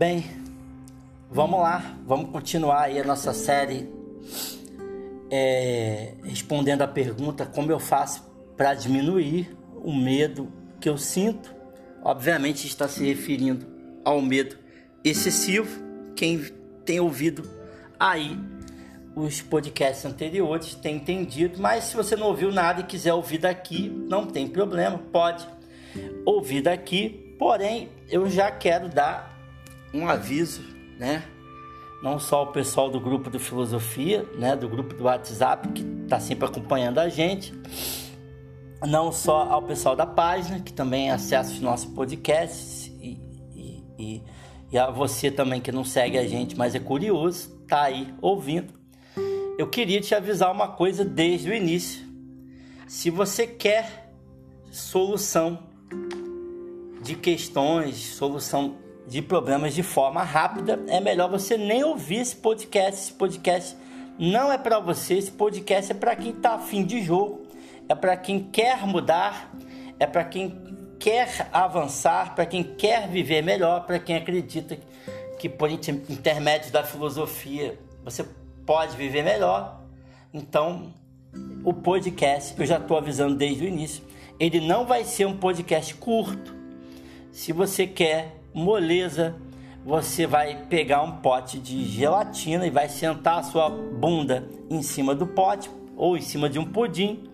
Bem, vamos lá, vamos continuar aí a nossa série é, respondendo a pergunta como eu faço para diminuir o medo que eu sinto. Obviamente está se referindo ao medo excessivo. Quem tem ouvido aí os podcasts anteriores tem entendido, mas se você não ouviu nada e quiser ouvir daqui, não tem problema, pode ouvir daqui. Porém, eu já quero dar um aviso, né? Não só o pessoal do grupo do Filosofia, né? Do grupo do WhatsApp que está sempre acompanhando a gente, não só ao pessoal da página que também acessa os nossos podcasts e, e, e, e a você também que não segue a gente, mas é curioso, tá aí ouvindo. Eu queria te avisar uma coisa desde o início. Se você quer solução de questões, solução de problemas de forma rápida, é melhor você nem ouvir esse podcast. Esse podcast não é para você, esse podcast é para quem está afim de jogo, é para quem quer mudar, é para quem quer avançar, para quem quer viver melhor, para quem acredita que por intermédio da filosofia você pode viver melhor. Então, o podcast, eu já estou avisando desde o início, ele não vai ser um podcast curto. Se você quer moleza, você vai pegar um pote de gelatina e vai sentar a sua bunda em cima do pote ou em cima de um pudim,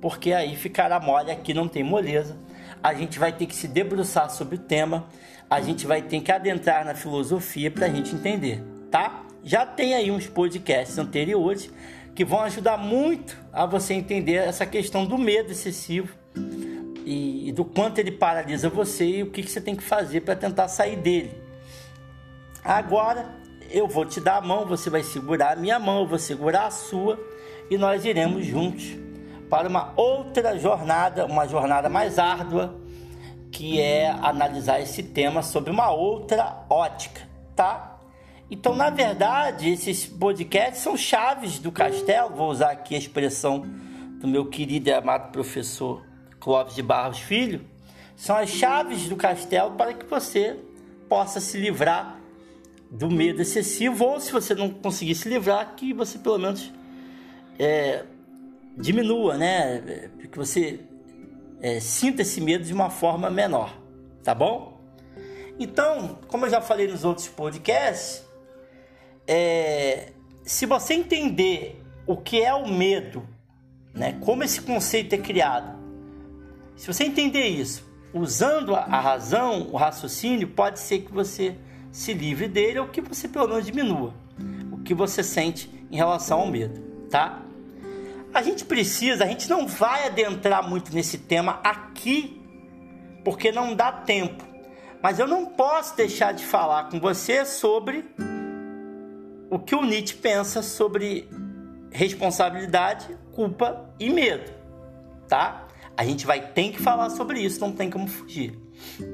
porque aí ficará mole, aqui não tem moleza. A gente vai ter que se debruçar sobre o tema, a gente vai ter que adentrar na filosofia para a gente entender, tá? Já tem aí uns podcasts anteriores que vão ajudar muito a você entender essa questão do medo excessivo e, e do quanto ele paralisa você e o que, que você tem que fazer para tentar sair dele. Agora eu vou te dar a mão, você vai segurar a minha mão, eu vou segurar a sua e nós iremos juntos para uma outra jornada, uma jornada mais árdua, que é analisar esse tema sob uma outra ótica, tá? Então, na verdade, esses podcasts são chaves do castelo, vou usar aqui a expressão do meu querido e amado professor Clóvis de Barros Filho, são as chaves do castelo para que você possa se livrar do medo excessivo, ou se você não conseguir se livrar, que você pelo menos é, diminua, né? Que você é, sinta esse medo de uma forma menor, tá bom? Então, como eu já falei nos outros podcasts, é, se você entender o que é o medo, né, como esse conceito é criado, se você entender isso, usando a, razão, o raciocínio, pode ser que você se livre dele ou que você pelo menos diminua o que você sente em relação ao medo, tá? A gente precisa, a gente não vai adentrar muito nesse tema aqui, porque não dá tempo. Mas eu não posso deixar de falar com você sobre o que o Nietzsche pensa sobre responsabilidade, culpa e medo, tá? A gente vai ter que falar sobre isso, não tem como fugir,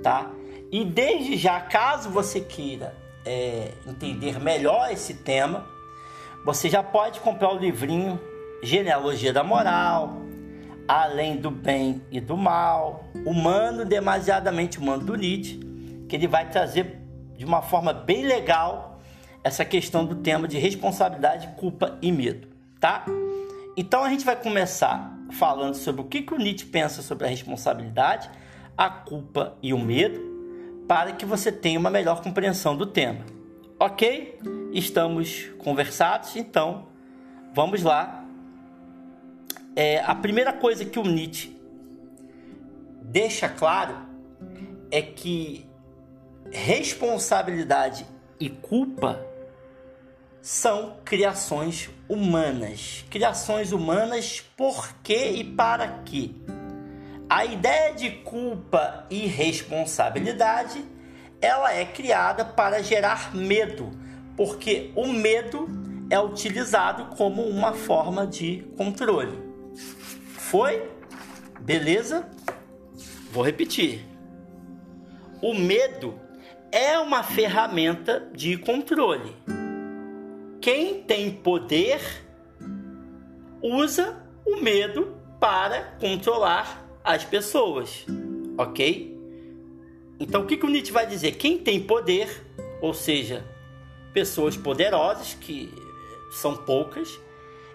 tá? E desde já, caso você queira é, entender melhor esse tema, você já pode comprar o livrinho Genealogia da Moral, Além do Bem e do Mal, Humano Demasiadamente Humano do Nietzsche, que ele vai trazer de uma forma bem legal essa questão do tema de responsabilidade, culpa e medo, tá? Então a gente vai começar falando sobre o que, que o Nietzsche pensa sobre a responsabilidade, a culpa e o medo, para que você tenha uma melhor compreensão do tema. Ok? Estamos conversados, então vamos lá. É, a primeira coisa que o Nietzsche deixa claro é que responsabilidade e culpa são criações humanas. Criações humanas por quê e para quê? A ideia de culpa e responsabilidade, ela é criada para gerar medo, porque o medo é utilizado como uma forma de controle. Foi? Beleza? Vou repetir. O medo é uma ferramenta de controle quem tem poder usa o medo para controlar as pessoas, ok? Então o que, que o Nietzsche vai dizer? Quem tem poder ou seja, pessoas poderosas, que são poucas,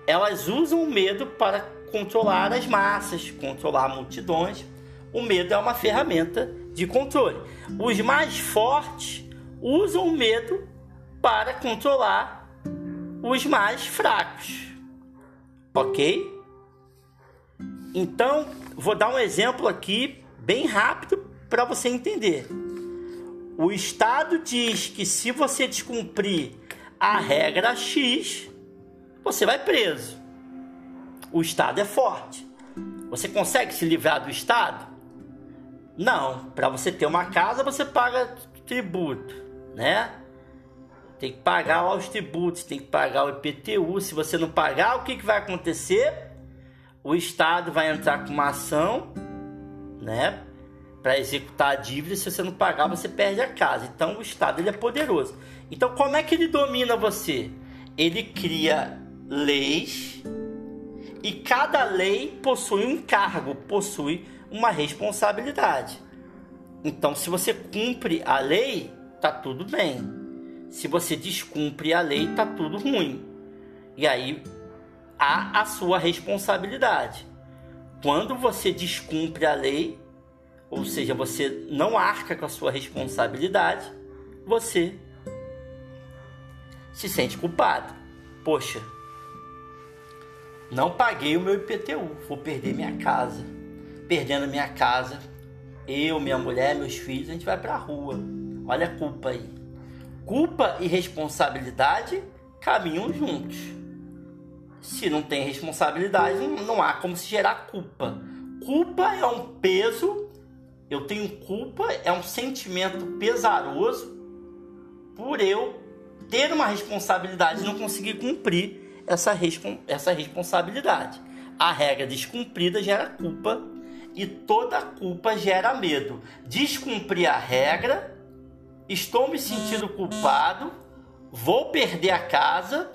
elas usam o medo para controlar as massas, controlar multidões. O medo é uma ferramenta de controle. Os mais fortes usam o medo para controlar os mais fracos. Ok? Então, vou dar um exemplo aqui bem rápido para você entender. O Estado diz que se você descumprir a regra X, você vai preso. O Estado é forte. Você consegue se livrar do Estado? Não. Para você ter uma casa, você paga tributo, né? Tem que pagar os tributos, tem que pagar o IPTU. Se você não pagar, o que, que vai acontecer? O Estado vai entrar com uma ação, né? Para executar a dívida. Se você não pagar, você perde a casa. Então, o Estado ele é poderoso. Então, como é que ele domina você? Ele cria leis e cada lei possui um encargo, possui uma responsabilidade. Então, se você cumpre a lei, tá tudo bem. Se você descumpre a lei, tá tudo ruim. E aí há a sua responsabilidade. Quando você descumpre a lei, ou seja, você não arca com a sua responsabilidade, você se sente culpado. Poxa, não paguei o meu IPTU, vou perder minha casa. Perdendo minha casa, eu, minha mulher, meus filhos, a gente vai para a rua. Olha a culpa aí. Culpa e responsabilidade caminham juntos. Se não tem responsabilidade, não há como se gerar culpa. Culpa é um peso, eu tenho culpa, é um sentimento pesaroso por eu ter uma responsabilidade e não conseguir cumprir essa, essa responsabilidade. A regra descumprida gera culpa e toda culpa gera medo. Descumprir a regra estou me sentindo culpado, vou perder a casa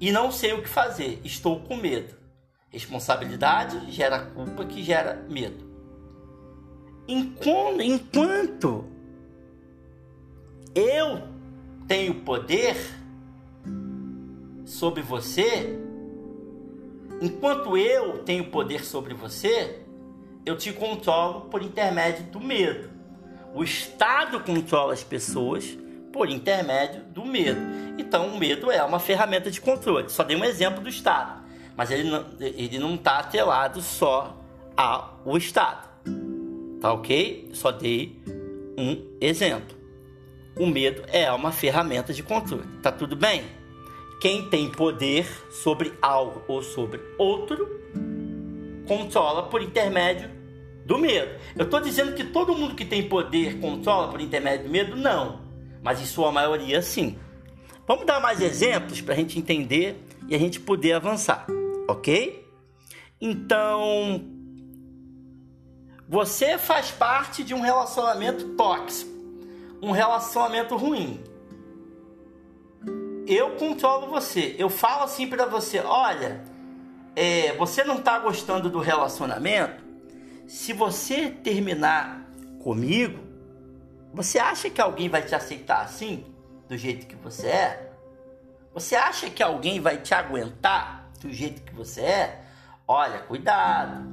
e não sei o que fazer, estou com medo. Responsabilidade gera culpa que gera medo. Enquanto, enquanto eu tenho poder sobre você, enquanto eu tenho poder sobre você, eu te controlo por intermédio do medo. O Estado controla as pessoas por intermédio do medo. Então, o medo é uma ferramenta de controle. Só dei um exemplo do Estado, mas ele não está ele não tá atrelado só ao Estado. Tá ok? Só dei um exemplo. O medo é uma ferramenta de controle. Tá tudo bem? Quem tem poder sobre algo ou sobre outro controla por intermédio do medo. Eu estou dizendo que todo mundo que tem poder controla por intermédio do medo? Não. Mas em sua maioria, sim. Vamos dar mais exemplos para a gente entender e a gente poder avançar, ok? Então, você faz parte de um relacionamento tóxico, um relacionamento ruim. Eu controlo você. Eu falo assim para você: olha, é, você não está gostando do relacionamento? Se você terminar comigo, você acha que alguém vai te aceitar assim, do jeito que você é? Você acha que alguém vai te aguentar do jeito que você é? Olha, cuidado.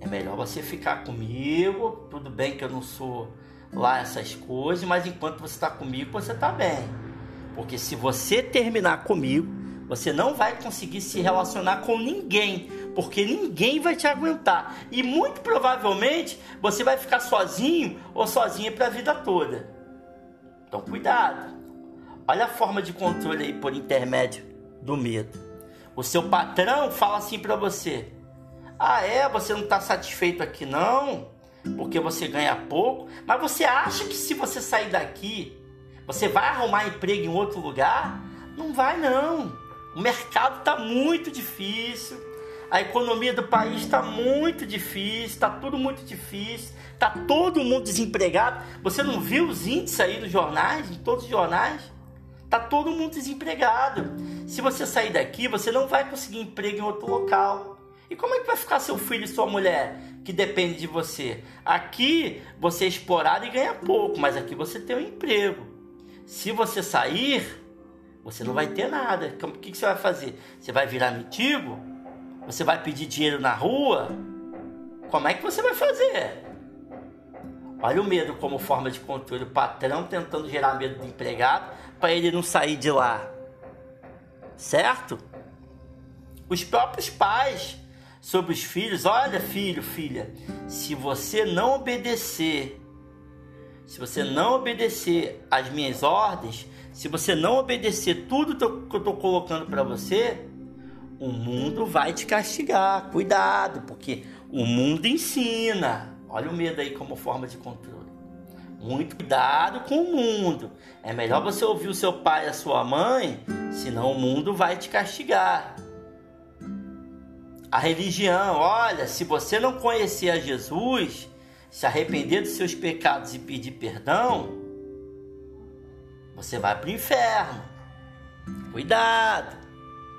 É melhor você ficar comigo. Tudo bem que eu não sou lá essas coisas, mas enquanto você está comigo, você está bem. Porque se você terminar comigo, você não vai conseguir se relacionar com ninguém porque ninguém vai te aguentar e muito provavelmente você vai ficar sozinho ou sozinha para a vida toda. Então cuidado. Olha a forma de controle aí por intermédio do medo. O seu patrão fala assim para você: "Ah, é, você não está satisfeito aqui não, porque você ganha pouco, mas você acha que se você sair daqui, você vai arrumar emprego em outro lugar? Não vai não. O mercado está muito difícil a economia do país está muito difícil, está tudo muito difícil, está todo mundo desempregado. Você não viu os índices aí dos jornais, em todos os jornais? Está todo mundo desempregado. Se você sair daqui, você não vai conseguir emprego em outro local. E como é que vai ficar seu filho e sua mulher que depende de você? Aqui você é explorado e ganha pouco, mas aqui você tem um emprego. Se você sair, você não vai ter nada. O que você vai fazer? Você vai virar mendigo? Você vai pedir dinheiro na rua? Como é que você vai fazer? Olha o medo como forma de controle. O patrão tentando gerar medo do empregado para ele não sair de lá. Certo? Os próprios pais sobre os filhos: olha, filho, filha, se você não obedecer, se você não obedecer às minhas ordens, se você não obedecer tudo que eu estou colocando para você, o mundo vai te castigar. Cuidado, porque o mundo ensina. Olha o medo aí como forma de controle. Muito cuidado com o mundo. É melhor você ouvir o seu pai e a sua mãe, senão o mundo vai te castigar. A religião, olha, se você não conhecer a Jesus, se arrepender dos seus pecados e pedir perdão, você vai para o inferno. Cuidado,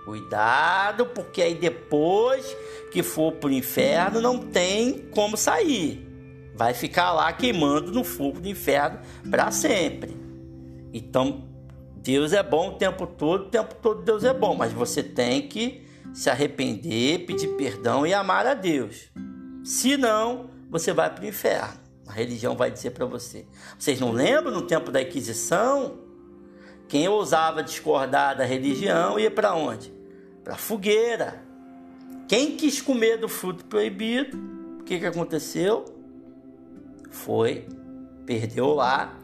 cuidado, porque aí depois que for para o inferno não tem como sair. Vai ficar lá queimando no fogo do inferno para sempre. Então, Deus é bom o tempo todo, o tempo todo Deus é bom, mas você tem que se arrepender, pedir perdão e amar a Deus. Se não, você vai para o inferno. A religião vai dizer para você. Vocês não lembram no tempo da Inquisição? Quem ousava discordar da religião ia para onde? Para fogueira. Quem quis comer do fruto proibido, o que, que aconteceu? Foi, perdeu lá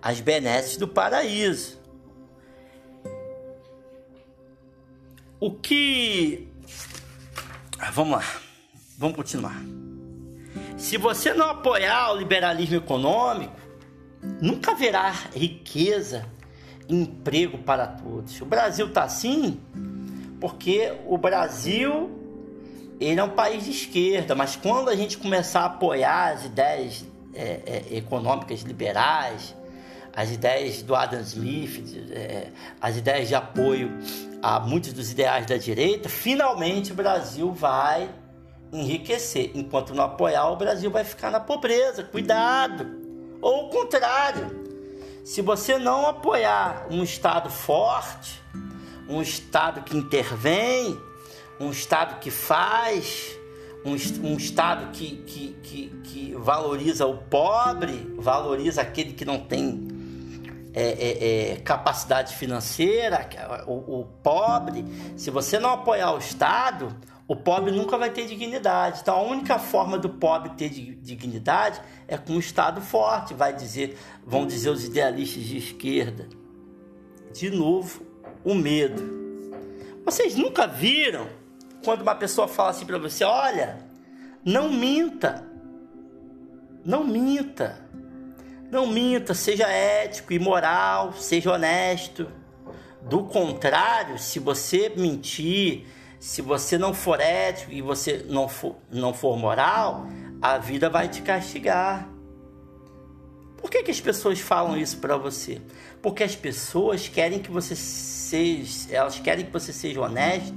as benesses do paraíso. O que. Ah, vamos lá, vamos continuar. Se você não apoiar o liberalismo econômico, nunca haverá riqueza e emprego para todos. O Brasil está assim porque o Brasil ele é um país de esquerda, mas quando a gente começar a apoiar as ideias é, é, econômicas liberais, as ideias do Adam Smith, é, as ideias de apoio a muitos dos ideais da direita, finalmente o Brasil vai enriquecer. Enquanto não apoiar, o Brasil vai ficar na pobreza. Cuidado! Ou o contrário. Se você não apoiar um Estado forte, um Estado que intervém, um Estado que faz, um, um Estado que, que, que, que valoriza o pobre, valoriza aquele que não tem é, é, é, capacidade financeira, o, o, pobre, se você não apoiar o Estado, o pobre nunca vai ter dignidade. Então a única forma do pobre ter dignidade é com um Estado forte, vai dizer, vão dizer os idealistas de esquerda. De novo, o medo. Vocês nunca viram quando uma pessoa fala assim para você: olha, não minta, não minta. Não minta, seja ético e moral, seja honesto. Do contrário, se você mentir, se você não for ético e você não for, não for moral, a vida vai te castigar. Por que, que as pessoas falam isso para você? Porque as pessoas querem que você seja, elas querem que você seja honesto,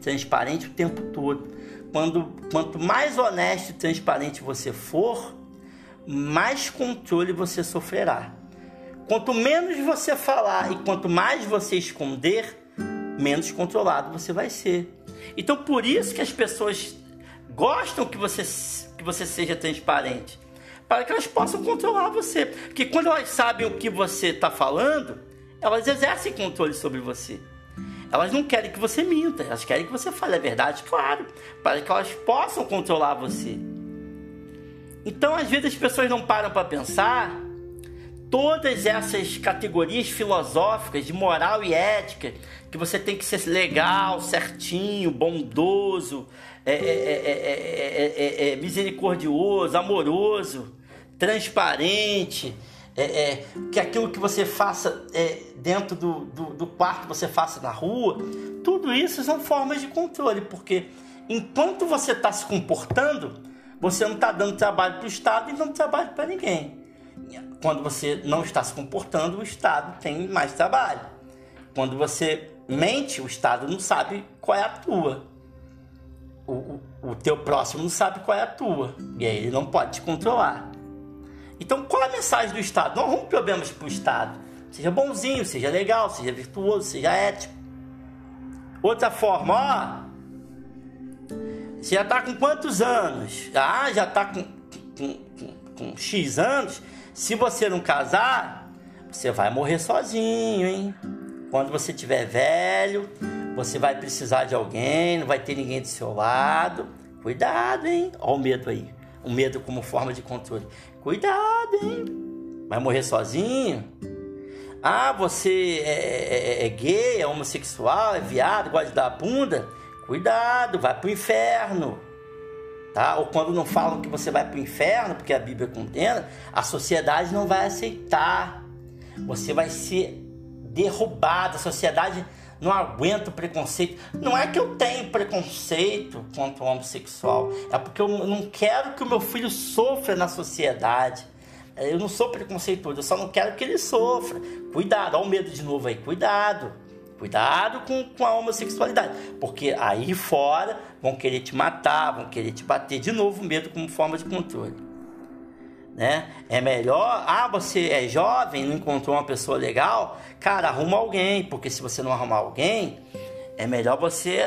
transparente o tempo todo. Quando, quanto mais honesto e transparente você for, mais controle você sofrerá. Quanto menos você falar e quanto mais você esconder, menos controlado você vai ser. Então, por isso que as pessoas gostam que você, que você seja transparente, para que elas possam controlar você. Porque quando elas sabem o que você está falando, elas exercem controle sobre você. Elas não querem que você minta, elas querem que você fale a verdade, claro, para que elas possam controlar você. Então, às vezes, as pessoas não param para pensar todas essas categorias filosóficas de moral e ética, que você tem que ser legal, certinho, bondoso, é, é, é, misericordioso, amoroso, transparente, que aquilo que você faça dentro do, do, do quarto você faça na rua, tudo isso são formas de controle, porque enquanto você está se comportando você não está dando trabalho para o Estado e não trabalho para ninguém. Quando você não está se comportando, o Estado tem mais trabalho. Quando você mente, o Estado não sabe qual é a tua. o, o, o teu próximo não sabe qual é a tua. E aí ele não pode te controlar. Então, qual é a mensagem do Estado? Não arrume problemas para o Estado. Seja bonzinho, seja legal, seja virtuoso, seja ético. Outra forma, ó. Você já está com quantos anos? Ah, já está com, com, com, com X anos. Se você não casar, você vai morrer sozinho, hein? Quando você tiver velho, você vai precisar de alguém, não vai ter ninguém do seu lado. Cuidado, hein? Olha o medo aí. O medo como forma de controle. Cuidado, hein? Vai morrer sozinho? Ah, você é, é, é, é gay, é homossexual, é viado, gosta de dar bunda? Cuidado, vai pro inferno. Tá? Ou quando não falam que você vai pro inferno, porque a Bíblia condena, a sociedade não vai aceitar. Você vai ser derrubado, a sociedade não aguenta o preconceito. Não é que eu tenho preconceito contra o homossexual, é porque eu não quero que o meu filho sofra na sociedade. Eu não sou preconceituoso, eu só não quero que ele sofra. Cuidado, olha o medo de novo aí, cuidado. Cuidado com, com a homossexualidade, porque aí fora vão querer te matar, vão querer te bater de novo, medo como forma de controle. Né? É melhor, ah, você é jovem, não encontrou uma pessoa legal, cara, arruma alguém, porque se você não arrumar alguém, é melhor você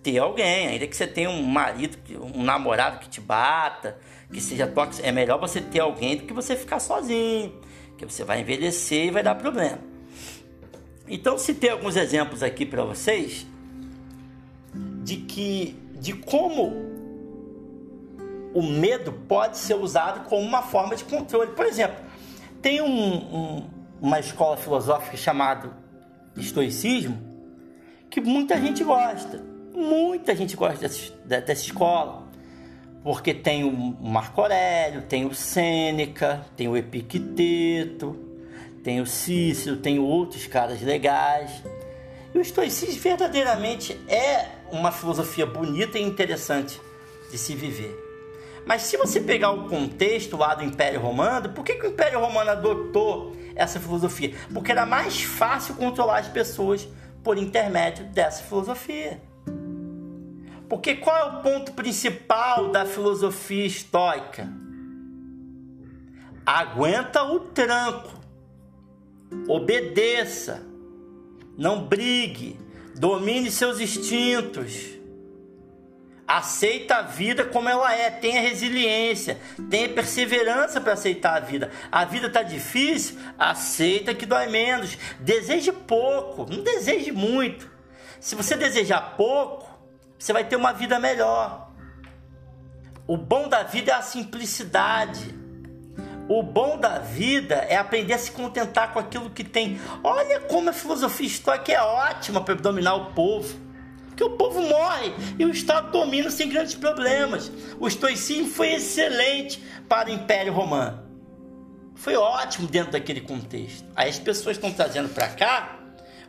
ter alguém, ainda que você tenha um marido, um namorado que te bata, que seja tóxico, é melhor você ter alguém do que você ficar sozinho, que você vai envelhecer e vai dar problema. Então, citei alguns exemplos aqui para vocês de que de como o medo pode ser usado como uma forma de controle. Por exemplo, tem um, um, uma escola filosófica chamada estoicismo que muita gente gosta. Muita gente gosta dessa, dessa escola. Porque tem o Marco Aurélio, tem o Sêneca, tem o Epicteto, tem o Cícero, tem outros caras legais. E o estoicismo verdadeiramente é uma filosofia bonita e interessante de se viver. Mas se você pegar o contexto lá do Império Romano, por que, que o Império Romano adotou essa filosofia? Porque era mais fácil controlar as pessoas por intermédio dessa filosofia. Porque qual é o ponto principal da filosofia estoica? Aguenta o tranco, obedeça, não brigue, domine seus instintos Aceita a vida como ela é, tenha resiliência, tenha perseverança para aceitar a vida. A vida está difícil, aceita que dói menos. Deseje pouco, não deseje muito. Se você desejar pouco, você vai ter uma vida melhor. O bom da vida é a simplicidade. O bom da vida é aprender a se contentar com aquilo que tem. Olha como a filosofia estoica é ótima para dominar o povo. Porque o povo morre e o Estado domina sem grandes problemas. O estoicismo foi excelente para o Império Romano. Foi ótimo dentro daquele contexto. Aí as pessoas estão trazendo para cá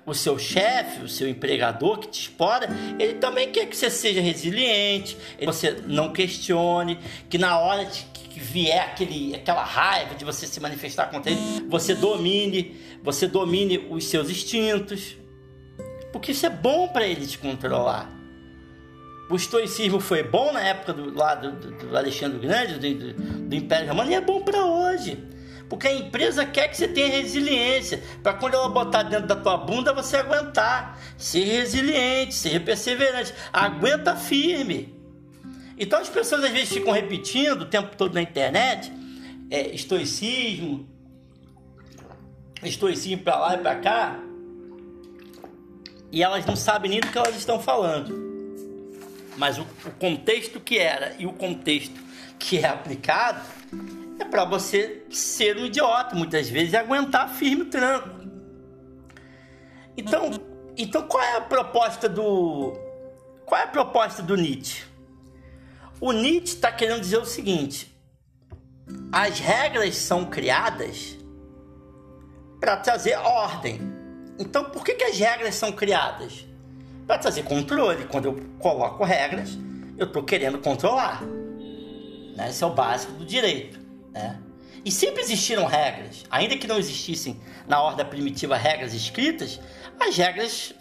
o seu chefe, o seu empregador que te explora, ele também quer que você seja resiliente, que você não questione, que na hora de que vier aquele, aquela raiva de você se manifestar contra ele, você domine, você domine os seus instintos. Porque isso é bom para ele te controlar. O estoicismo foi bom na época do, lá do, do Alexandre Grande, do, do, Império Romano, e é bom para hoje. Porque a empresa quer que você tenha resiliência, para quando ela botar dentro da tua bunda você aguentar. Seja resiliente, seja perseverante, aguenta firme. Então as pessoas às vezes ficam repetindo o tempo todo na internet, é, estoicismo, estoicismo para lá e para cá, e elas não sabem nem do que elas estão falando. Mas o, o contexto que era e o contexto que é aplicado é para você ser um idiota muitas vezes e aguentar firme o tranco. Então, então qual é a proposta do qual é a proposta do Nietzsche? O Nietzsche está querendo dizer o seguinte: as regras são criadas para trazer ordem. Então, por que, que as regras são criadas? Para trazer controle. Quando eu coloco regras, eu estou querendo controlar. Né? Esse é o básico do direito. Né? E sempre existiram regras, ainda que não existissem na ordem primitiva regras escritas, as regras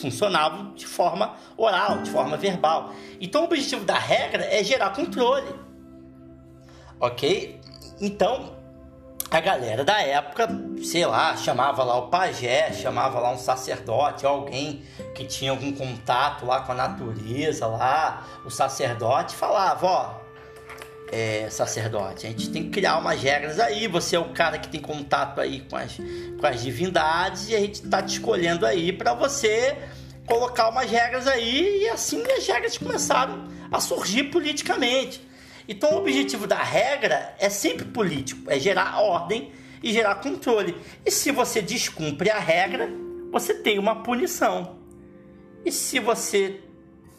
funcionavam de forma oral, de forma verbal. Então o objetivo da regra é gerar controle. Ok? Então, a galera da época, sei lá, chamava lá o pajé, chamava lá um sacerdote, alguém que tinha algum contato lá com a natureza lá, o sacerdote falava, ó, é, sacerdote, a gente tem que criar umas regras aí, você é o cara que tem contato aí com as, com as divindades e a gente tá te escolhendo aí para você colocar umas regras aí e assim as regras começaram a surgir politicamente. Então o objetivo da regra é sempre político, é gerar ordem e gerar controle. E se você descumpre a regra, você tem uma punição. E se você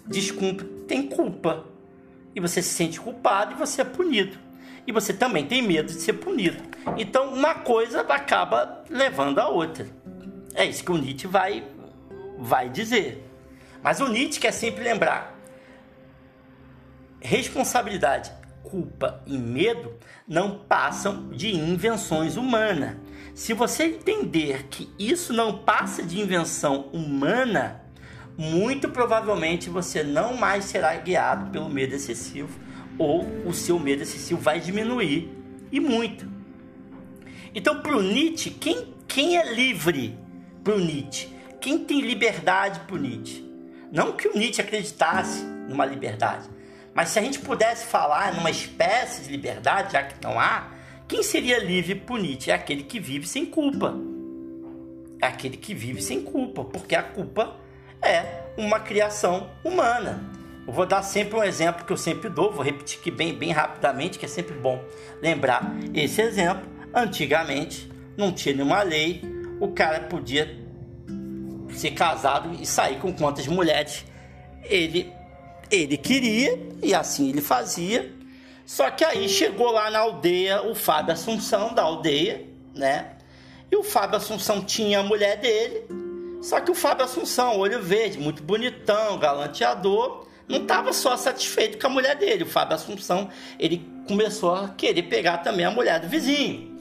descumpre, tem culpa. E você se sente culpado e você é punido. E você também tem medo de ser punido. Então uma coisa acaba levando a outra. É isso que o Nietzsche vai, vai dizer. Mas o Nietzsche quer sempre lembrar responsabilidade, culpa e medo não passam de invenções humanas. Se você entender que isso não passa de invenção humana, muito provavelmente você não mais será guiado pelo medo excessivo ou o seu medo excessivo vai diminuir e muito. Então, para o Nietzsche, quem, quem é livre para o Nietzsche? Quem tem liberdade para o Nietzsche? Não que o Nietzsche acreditasse numa liberdade, mas se a gente pudesse falar numa espécie de liberdade, já que não há, quem seria livre por Nietzsche? É aquele que vive sem culpa. É aquele que vive sem culpa, porque a culpa é uma criação humana. Eu vou dar sempre um exemplo que eu sempre dou, vou repetir aqui bem, bem rapidamente, que é sempre bom lembrar esse exemplo. Antigamente não tinha nenhuma lei, o cara podia ser casado e sair com quantas mulheres ele ele queria e assim ele fazia. Só que aí chegou lá na aldeia o Fábio Assunção da aldeia, né? E o Fábio Assunção tinha a mulher dele. Só que o Fábio Assunção, olho verde, muito bonitão, galanteador, não estava só satisfeito com a mulher dele. O Fábio Assunção, ele começou a querer pegar também a mulher do vizinho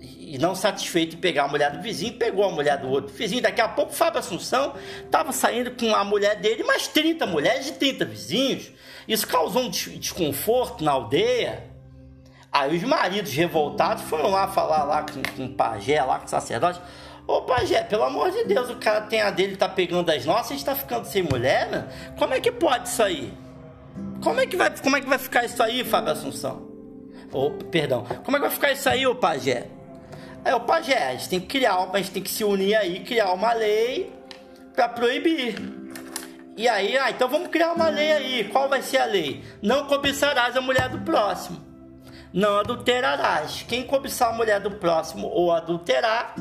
e não satisfeito em pegar a mulher do vizinho, pegou a mulher do outro vizinho. Daqui a pouco, o Fábio Assunção estava saindo com a mulher dele, mais 30 mulheres de 30 vizinhos. Isso causou um desconforto na aldeia. Aí os maridos revoltados foram lá falar lá com, com o pajé, lá com o sacerdote. Ô pajé, pelo amor de Deus, o cara tem a dele, tá pegando as nossas, tá ficando sem mulher, né? Como é que pode isso aí? Como é que vai, como é que vai ficar isso aí, Fábio Assunção? Oh, perdão. Como é que vai ficar isso aí, ô pajé? Aí o pajé, a gente tem que criar, a gente tem que se unir aí, criar uma lei para proibir. E aí, ah, então vamos criar uma lei aí. Qual vai ser a lei? Não cobiçarás a mulher do próximo. Não adulterarás. Quem cobiçar a mulher do próximo ou adulterar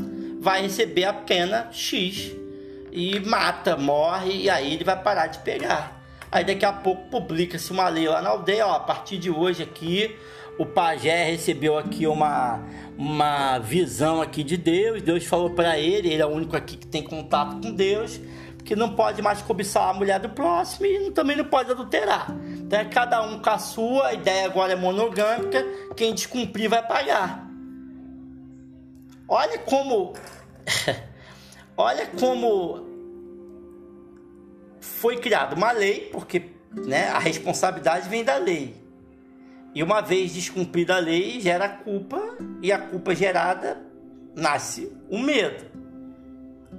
vai receber a pena X. E mata, morre, e aí ele vai parar de pegar. Aí daqui a pouco publica-se uma lei lá na aldeia, ó, a partir de hoje aqui, o pajé recebeu aqui uma uma visão aqui de Deus. Deus falou para ele, ele é o único aqui que tem contato com Deus, que não pode mais cobiçar a mulher do próximo e também não pode adulterar. Então é cada um com a sua, a ideia agora é monogâmica, quem descumprir vai pagar. Olha como olha como foi criada uma lei, porque né, a responsabilidade vem da lei. E uma vez descumprida a lei, gera culpa, e a culpa gerada nasce o medo.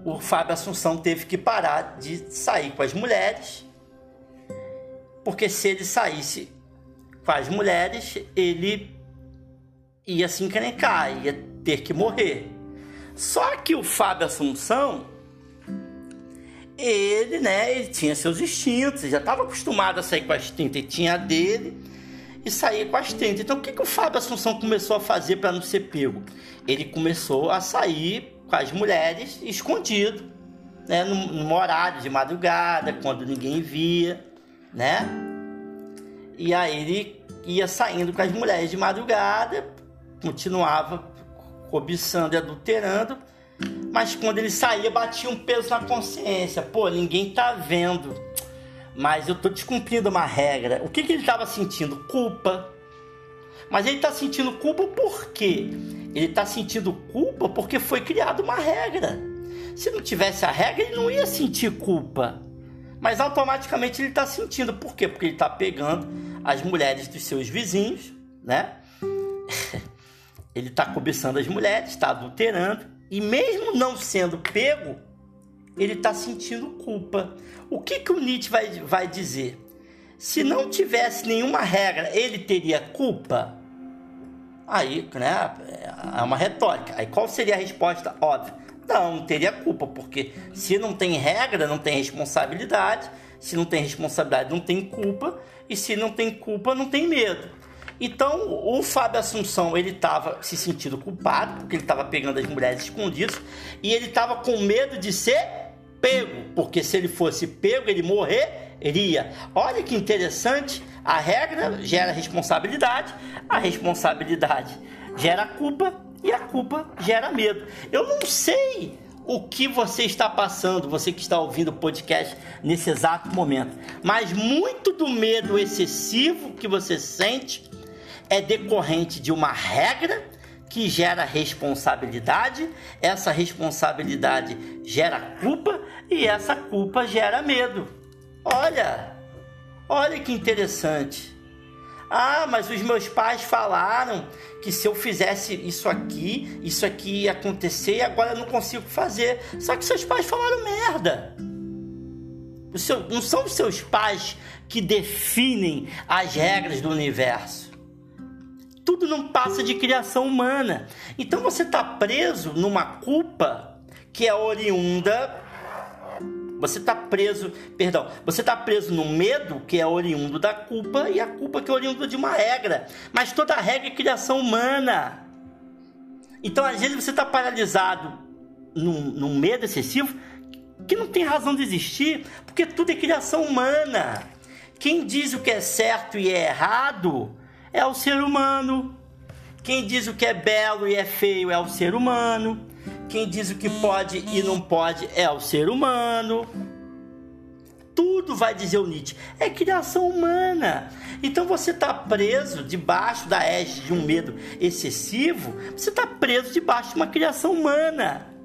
O Fábio Assunção teve que parar de sair com as mulheres, porque se ele saísse com as mulheres, ele ia se encrencar, ia ter que morrer. Só que o Fábio Assunção, ele, né, ele tinha seus instintos, já estava acostumado a sair com as 30, ele tinha dele e sair com as tendas. Então, o que, que o Fábio Assunção começou a fazer para não ser pego? Ele começou a sair com as mulheres escondido, né, no horário de madrugada, quando ninguém via, né? E aí ele ia saindo com as mulheres de madrugada, continuava cobiçando e adulterando, mas quando ele saía batia um peso na consciência. Pô, ninguém tá vendo mas eu tô descumprindo uma regra. O que, que ele estava sentindo? Culpa. Mas ele está sentindo culpa por quê? Ele está sentindo culpa porque foi criada uma regra. Se não tivesse a regra, ele não ia sentir culpa. Mas automaticamente ele está sentindo. Por quê? Porque ele está pegando as mulheres dos seus vizinhos, né? ele está cobiçando as mulheres, está adulterando. E mesmo não sendo pego, ele está sentindo culpa. O que, que o Nietzsche vai, vai dizer? Se não tivesse nenhuma regra, ele teria culpa? Aí, né, é uma retórica. Aí qual seria a resposta? Óbvio. Não, não teria culpa, porque se não tem regra, não tem responsabilidade. Se não tem responsabilidade, não tem culpa. E se não tem culpa, não tem medo. Então, o Fábio Assunção, ele estava se sentindo culpado, porque ele estava pegando as mulheres escondidas, e ele estava com medo de ser pego, porque se ele fosse pego, ele morreria. Olha que interessante, a regra gera responsabilidade, a responsabilidade gera culpa e a culpa gera medo. Eu não sei o que você está passando, você que está ouvindo o podcast nesse exato momento, mas muito do medo excessivo que você sente é decorrente de uma regra que gera responsabilidade, essa responsabilidade gera culpa e essa culpa gera medo. Olha, olha que interessante. Ah, mas os meus pais falaram que se eu fizesse isso aqui, isso aqui ia acontecer e agora eu não consigo fazer. Só que seus pais falaram merda. Seu, não são os seus pais que definem as regras do universo tudo não passa de criação humana. Então você está preso numa culpa que é oriunda. Você está preso, perdão, você está preso no medo que é oriundo da culpa e a culpa que é oriundo de uma regra. Mas toda regra é criação humana. Então às vezes você está paralisado num, num medo excessivo que não tem razão de existir, porque tudo é criação humana. Quem diz o que é certo e é errado é o ser humano. Quem diz o que é belo e é feio é o ser humano. Quem diz o que pode e não pode é o ser humano. Tudo vai dizer o Nietzsche. É criação humana. Então você está preso debaixo da égide de um medo excessivo. Você está preso debaixo de uma criação humana.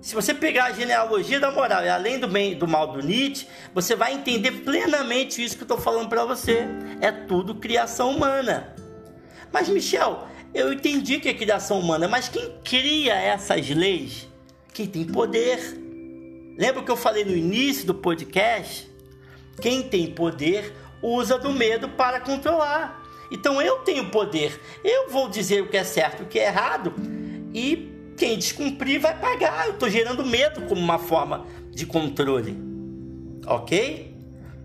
Se você pegar a genealogia da moral e além do bem do mal do Nietzsche, você vai entender plenamente isso que eu estou falando para você. É tudo criação humana. Mas Michel, eu entendi que é criação humana, mas quem cria essas leis? Quem tem poder. Lembra que eu falei no início do podcast? Quem tem poder usa do medo para controlar. Então eu tenho poder. Eu vou dizer o que é certo e o que é errado e quem descumprir vai pagar. Eu estou gerando medo como uma forma de controle. Ok?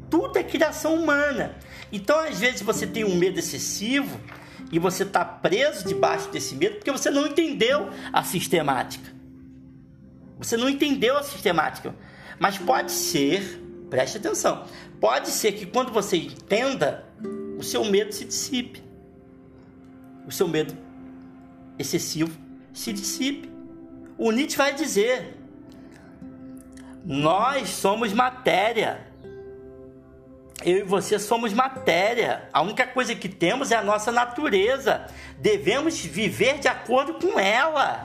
Tudo é criação humana. Então, às vezes, você tem um medo excessivo e você está preso debaixo desse medo porque você não entendeu a sistemática. Você não entendeu a sistemática. Mas pode ser, preste atenção, pode ser que quando você entenda, o seu medo se dissipe. O seu medo excessivo se dissipe. O Nietzsche vai dizer: nós somos matéria. Eu e você somos matéria. A única coisa que temos é a nossa natureza. Devemos viver de acordo com ela.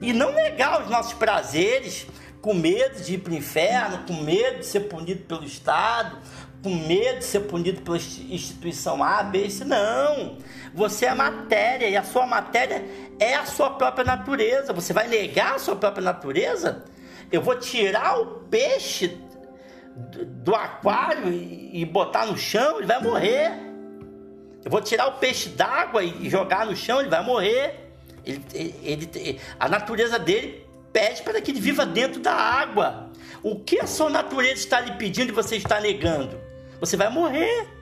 E não negar os nossos prazeres com medo de ir para o inferno, com medo de ser punido pelo Estado, com medo de ser punido pela instituição A, B, C. Não. Você é matéria e a sua matéria é a sua própria natureza. Você vai negar a sua própria natureza? Eu vou tirar o peixe do aquário e botar no chão, ele vai morrer. Eu vou tirar o peixe d'água e jogar no chão, ele vai morrer. Ele, ele, ele, a natureza dele pede para que ele viva dentro da água. O que a sua natureza está lhe pedindo e você está negando? Você vai morrer.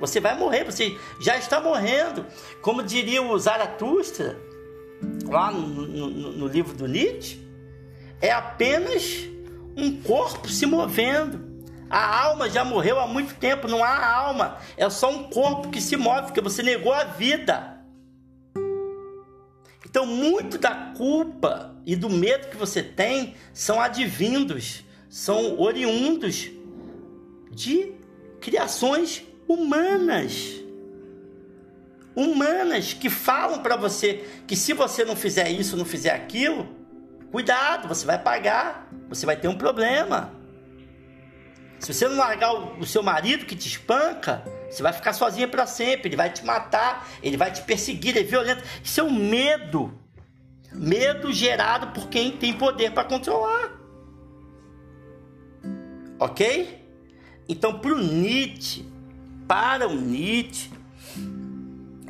Você vai morrer, você já está morrendo. Como diria o Zaratustra, lá no, no, no livro do Nietzsche, é apenas um corpo se movendo. A alma já morreu há muito tempo, não há alma, é só um corpo que se move, porque você negou a vida. Então, muito da culpa e do medo que você tem são advindos, são oriundos de criações humanas. humanas que falam para você que se você não fizer isso, não fizer aquilo, cuidado, você vai pagar, você vai ter um problema. Se você não largar o, seu marido que te espanca, você vai ficar sozinha para sempre. Ele vai te matar, ele vai te perseguir, ele é violento. Isso é um medo. Medo gerado por quem tem poder para controlar. Ok? Então, para o Nietzsche, para o Nietzsche,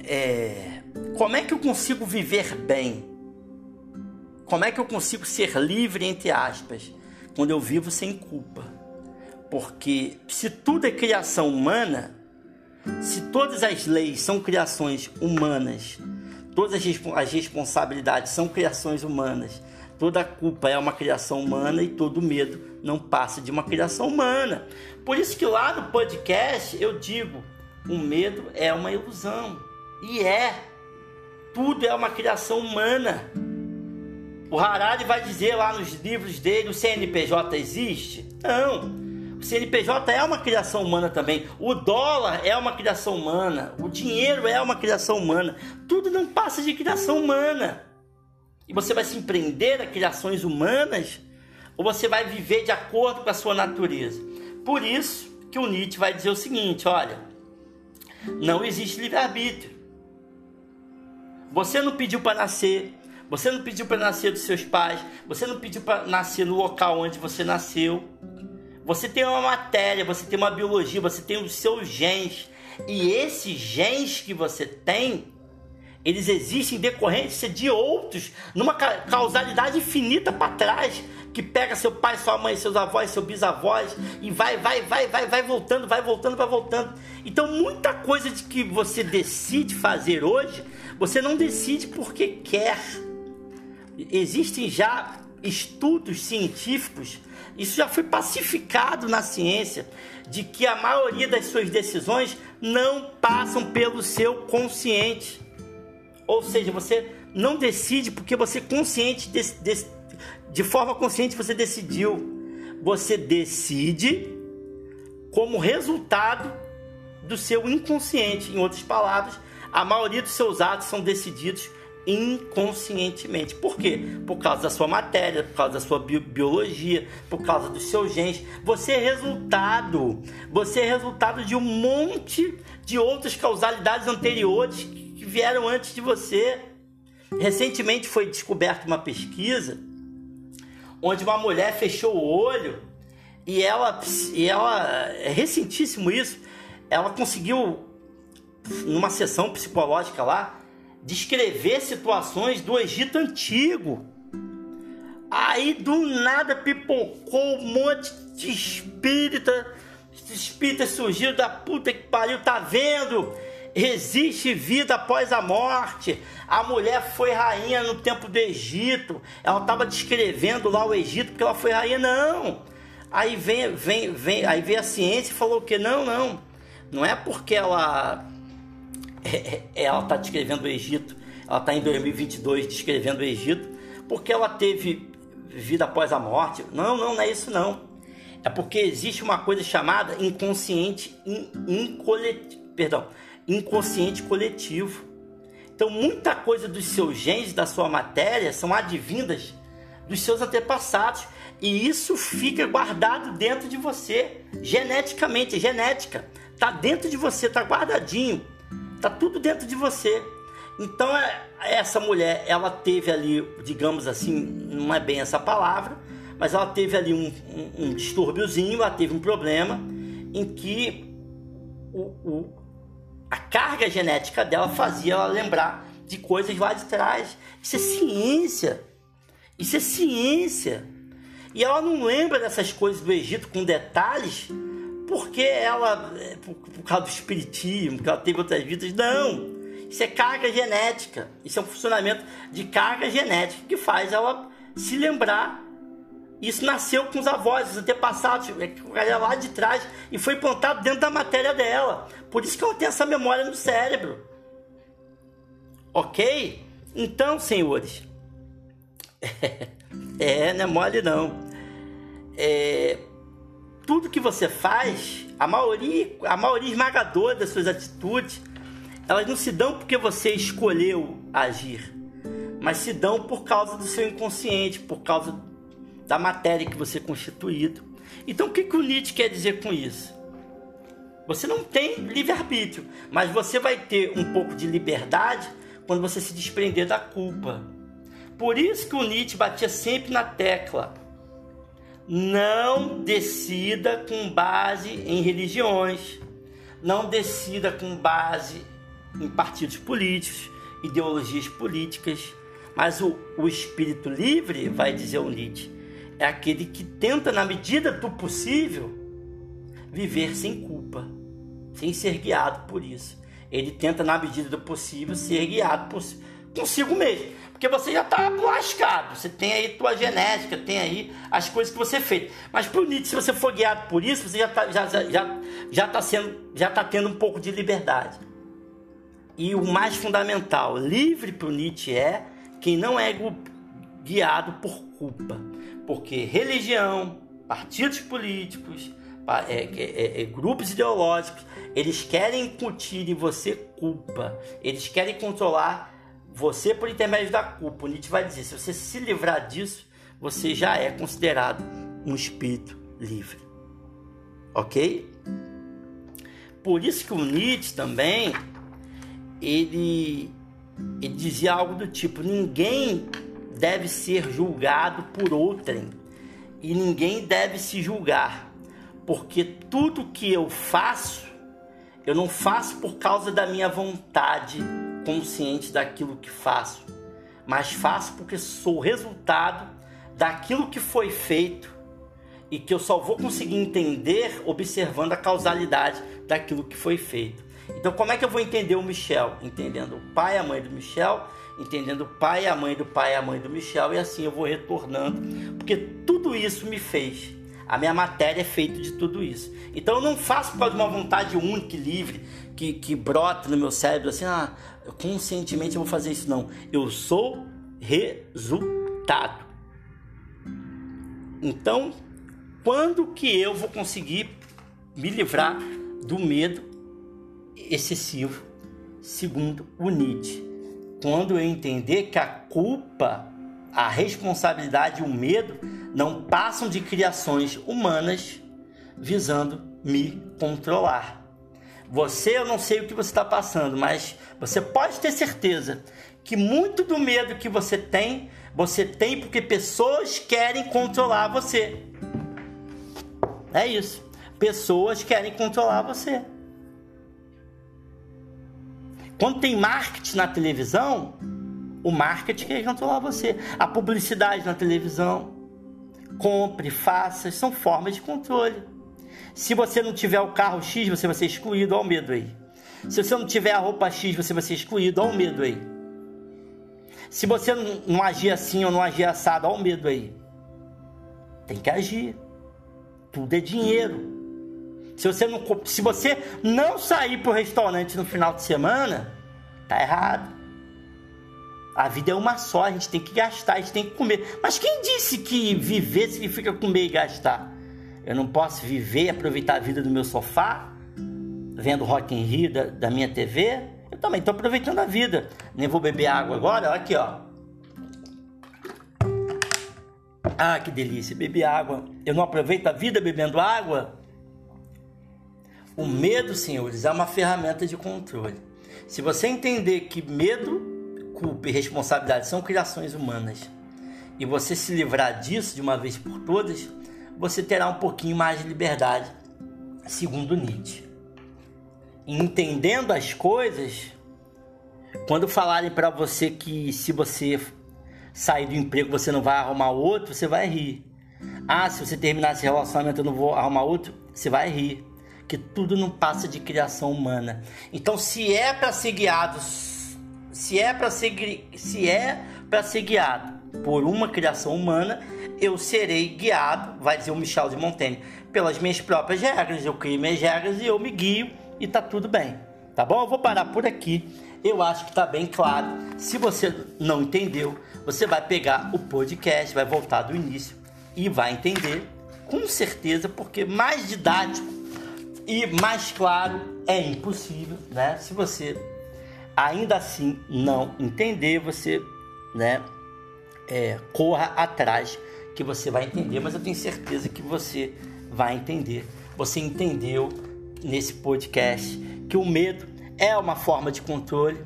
é, como é que eu consigo viver bem? Como é que eu consigo ser livre, entre aspas, quando eu vivo sem culpa? Porque se tudo é criação humana, se todas as leis são criações humanas, todas as responsabilidades são criações humanas, toda culpa é uma criação humana e todo medo não passa de uma criação humana. Por isso que lá no podcast eu digo, o medo é uma ilusão. E é. Tudo é uma criação humana. O Harari vai dizer lá nos livros dele, o CNPJ existe? Não. O CNPJ é uma criação humana também. O dólar é uma criação humana. O dinheiro é uma criação humana. Tudo não passa de criação humana. E você vai se empreender a criações humanas ou você vai viver de acordo com a sua natureza? Por isso que o Nietzsche vai dizer o seguinte: olha, não existe livre-arbítrio. Você não pediu para nascer, você não pediu para nascer dos seus pais, você não pediu para nascer no local onde você nasceu. Você tem uma matéria, você tem uma biologia, você tem os seus genes. E esses genes que você tem, eles existem em decorrência de outros, numa causalidade infinita para trás que pega seu pai, sua mãe, seus avós, seus bisavós e vai, vai, vai, vai, vai voltando, vai voltando, vai voltando. Então, muita coisa de que você decide fazer hoje, você não decide porque quer. Existem já estudos científicos, isso já foi pacificado na ciência, de que a maioria das suas decisões não passam pelo seu consciente. Ou seja, você não decide porque você consciente desse, desse de forma consciente você decidiu. Você decide como resultado do seu inconsciente. Em outras palavras, a maioria dos seus atos são decididos inconscientemente. Por quê? Por causa da sua matéria, por causa da sua bi biologia, por causa dos seus genes. Você é resultado. Você é resultado de um monte de outras causalidades anteriores que vieram antes de você. Recentemente foi descoberta uma pesquisa onde uma mulher fechou o olho e ela, e ela é recentíssimo isso, ela conseguiu, numa sessão psicológica lá, descrever situações do Egito Antigo. Aí do nada pipocou um monte de espírita, espírita surgiu da puta que pariu, tá vendo? Existe vida após a morte. A mulher foi rainha no tempo do Egito. Ela estava descrevendo lá o Egito porque ela foi rainha. Não. Aí vem, vem, vem, aí veio a ciência e falou que não, não. Não é porque ela é, é, ela está descrevendo o Egito. Ela está em 2022 descrevendo o Egito porque ela teve vida após a morte. Não, não, não é isso não. É porque existe uma coisa chamada inconsciente in, perdão, inconsciente coletivo. Então, muita coisa dos seus genes, da sua matéria, são advindas dos seus antepassados. E isso fica guardado dentro de você, geneticamente, genética. Está dentro de você, está guardadinho. Está tudo dentro de você. Então, é, essa mulher, ela teve ali, digamos assim, não é bem essa palavra, mas ela teve ali um, um, um distúrbiozinho, ela teve um problema em que o, o, a carga genética dela fazia ela lembrar de coisas lá de trás. Isso é ciência. Isso é ciência. E ela não lembra dessas coisas do Egito com detalhes porque ela, é, por, por causa do espiritismo, porque ela teve outras vidas. Não. Isso é carga genética. Isso é um funcionamento de carga genética que faz ela se lembrar isso nasceu com os avós, os antepassados, é, lá de trás, e foi plantado dentro da matéria dela. Por isso que ela tem essa memória no cérebro. Ok? Então, senhores, é, não é mole não. É, tudo que você faz, a maioria, a maioria esmagadora das suas atitudes, elas não se dão porque você escolheu agir, mas se dão por causa do seu inconsciente, por causa da matéria que você é constituído. Então o que, que o Nietzsche quer dizer com isso? Você não tem livre-arbítrio, mas você vai ter um pouco de liberdade quando você se desprender da culpa. Por isso que o Nietzsche batia sempre na tecla. Não decida com base em religiões. Não decida com base em partidos políticos, ideologias políticas. Mas o, o espírito livre, vai dizer o Nietzsche, é aquele que tenta, na medida do possível, viver sem culpa, sem ser guiado por isso. Ele tenta, na medida do possível, ser guiado por, consigo mesmo. Porque você já está lascado, você tem aí tua genética, tem aí as coisas que você fez. Mas para o Nietzsche, se você for guiado por isso, você já está já, já, já tá sendo, já tá tendo um pouco de liberdade. E o mais fundamental, livre para o Nietzsche é quem não é guiado por culpa. Porque religião, partidos políticos, é, é, é, é, grupos ideológicos, eles querem incutir em você culpa. Eles querem controlar você por intermédio da culpa. O Nietzsche vai dizer: se você se livrar disso, você já é considerado um espírito livre. Ok? Por isso que o Nietzsche também ele, ele dizia algo do tipo: ninguém deve ser julgado por outrem e ninguém deve se julgar, porque tudo que eu faço, eu não faço por causa da minha vontade consciente daquilo que faço, mas faço porque sou resultado daquilo que foi feito e que eu só vou conseguir entender observando a causalidade daquilo que foi feito. Então, como é que eu vou entender o Michel? Entendendo o pai e a mãe do Michel, entendendo o pai a mãe do pai a mãe do Michel, e assim eu vou retornando, porque tudo isso me fez. A minha matéria é feita de tudo isso. Então eu não faço por uma vontade única e livre que, que brota no meu cérebro assim, ah, conscientemente eu vou fazer isso. Não. Eu sou resultado. Então, quando que eu vou conseguir me livrar do medo excessivo, segundo o Nietzsche? Quando eu entender que a culpa, a responsabilidade e o medo não passam de criações humanas visando me controlar. Você, eu não sei o que você está passando, mas você pode ter certeza que muito do medo que você tem, você tem porque pessoas querem controlar você. É isso. Pessoas querem controlar você. Quando tem marketing na televisão, o marketing quer controlar você. A publicidade na televisão, compre, faça, são formas de controle. Se você não tiver o carro X, você vai ser excluído, olha o medo aí. Se você não tiver a roupa X, você vai ser excluído, olha o medo aí. Se você não agir assim ou não agir assado, olha o medo aí. Tem que agir. Tudo é dinheiro. Se você não, se você não sair para o restaurante no final de semana, tá errado. A vida é uma só, a gente tem que gastar, a gente tem que comer. Mas quem disse que viver significa comer e gastar? Eu não posso viver e aproveitar a vida do meu sofá, vendo Rock in Rio da, da minha TV. Eu também estou aproveitando a vida. Nem vou beber água agora, olha aqui, ó. Ah, que delícia, beber água. Eu não aproveito a vida bebendo água? O medo, senhores, é uma ferramenta de controle. Se você entender que medo, culpa e responsabilidade são criações humanas, e você se livrar disso de uma vez por todas, você terá um pouquinho mais de liberdade, segundo Nietzsche. Entendendo as coisas, quando falarem para você que se você sair do emprego você não vai arrumar outro, você vai rir. Ah, se você terminar esse relacionamento eu não vou arrumar outro, você vai rir. Que tudo não passa de criação humana. Então, se é para ser guiado, se é para ser se é para ser guiado por uma criação humana, eu serei guiado, vai dizer o Michel de Montaigne, pelas minhas próprias regras. Eu crio minhas regras e eu me guio e tá tudo bem. Tá bom? Eu vou parar por aqui. Eu acho que tá bem claro. Se você não entendeu, você vai pegar o podcast, vai voltar do início e vai entender com certeza, porque mais didático e mais claro é impossível, né? Se você ainda assim não entender, você, né, é, corra atrás que você vai entender, mas eu tenho certeza que você vai entender. Você entendeu nesse podcast que o medo é uma forma de controle,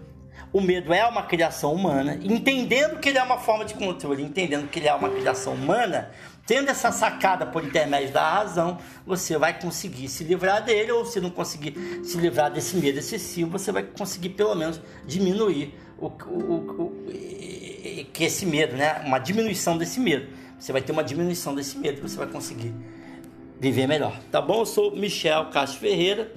o medo é uma criação humana, entendendo que ele é uma forma de controle, entendendo que ele é uma criação humana, tendo essa sacada por intermédio da razão, você vai conseguir se livrar dele, ou se não conseguir se livrar desse medo excessivo, você vai conseguir pelo menos diminuir o, o, o, que esse medo, né? Uma diminuição desse medo. Você vai ter uma diminuição desse medo, você vai conseguir viver melhor. Tá bom? Eu sou Michel Castro Ferreira.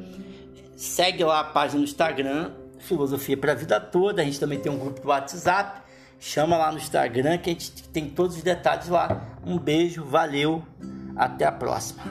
Segue lá a página no Instagram, Filosofia para a Vida Toda. A gente também tem um grupo do WhatsApp. Chama lá no Instagram que a gente tem todos os detalhes lá. Um beijo, valeu, até a próxima.